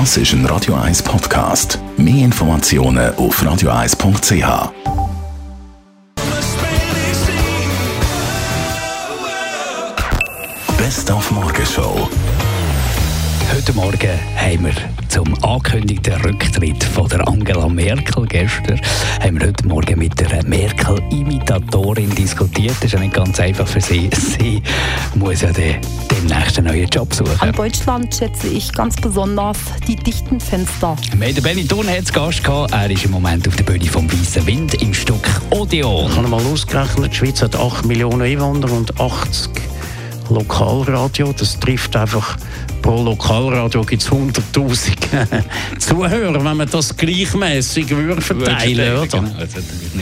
Das ist ein Radio 1 Podcast. Mehr Informationen auf radio1.ch. Best auf Morgenshow. Heute Morgen haben wir zum angekündigten Rücktritt von der Angela Merkel gestern haben wir heute Morgen mit der Merkel-Imitatorin diskutiert. Das ist ja nicht ganz einfach für sie. Sie muss ja den, demnächst einen neuen Job suchen. An Deutschland schätze ich ganz besonders die dichten Fenster. Haben Benny Thun hat Gast gehabt. Er ist im Moment auf der Bühne vom Weißen Wind im Stück Odeon. Ich habe mal ausgerechnet, die Schweiz hat 8 Millionen Einwohner und 80 Lokalradio. Das trifft einfach pro Lokalradio gibt es 100'000 Zuhörer, wenn man das gleichmäßig verteilen würde. Genau.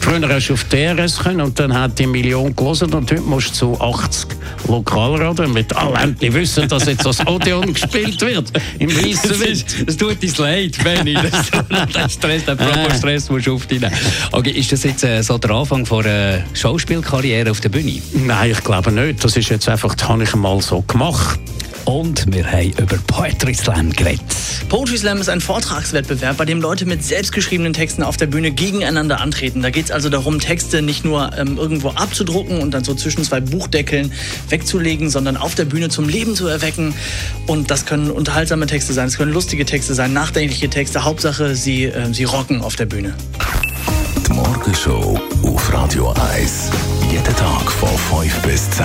Früher hast du auf DRS können und dann hat die Million gelesen und heute musst du zu 80 Lokalradio, damit alle endlich wissen, dass jetzt das Odeon gespielt wird im weißen Wind. Das tut uns leid, Benny. Das, das Stress, der Promo-Stress musst du aufnehmen. Okay, ist das jetzt äh, so der Anfang von einer Schauspielkarriere auf der Bühne? Nein, ich glaube nicht. Das ist jetzt einfach, das habe ich mal so gemacht. Und wir haben über Poetry Slam geredet. Poetry Slam ist ein Vortragswettbewerb, bei dem Leute mit selbstgeschriebenen Texten auf der Bühne gegeneinander antreten. Da geht es also darum, Texte nicht nur ähm, irgendwo abzudrucken und dann so zwischen zwei Buchdeckeln wegzulegen, sondern auf der Bühne zum Leben zu erwecken. Und das können unterhaltsame Texte sein, es können lustige Texte sein, nachdenkliche Texte. Hauptsache, sie, äh, sie rocken auf der Bühne. Die Morgenshow auf Radio 1. Jeden Tag von 5 bis 10.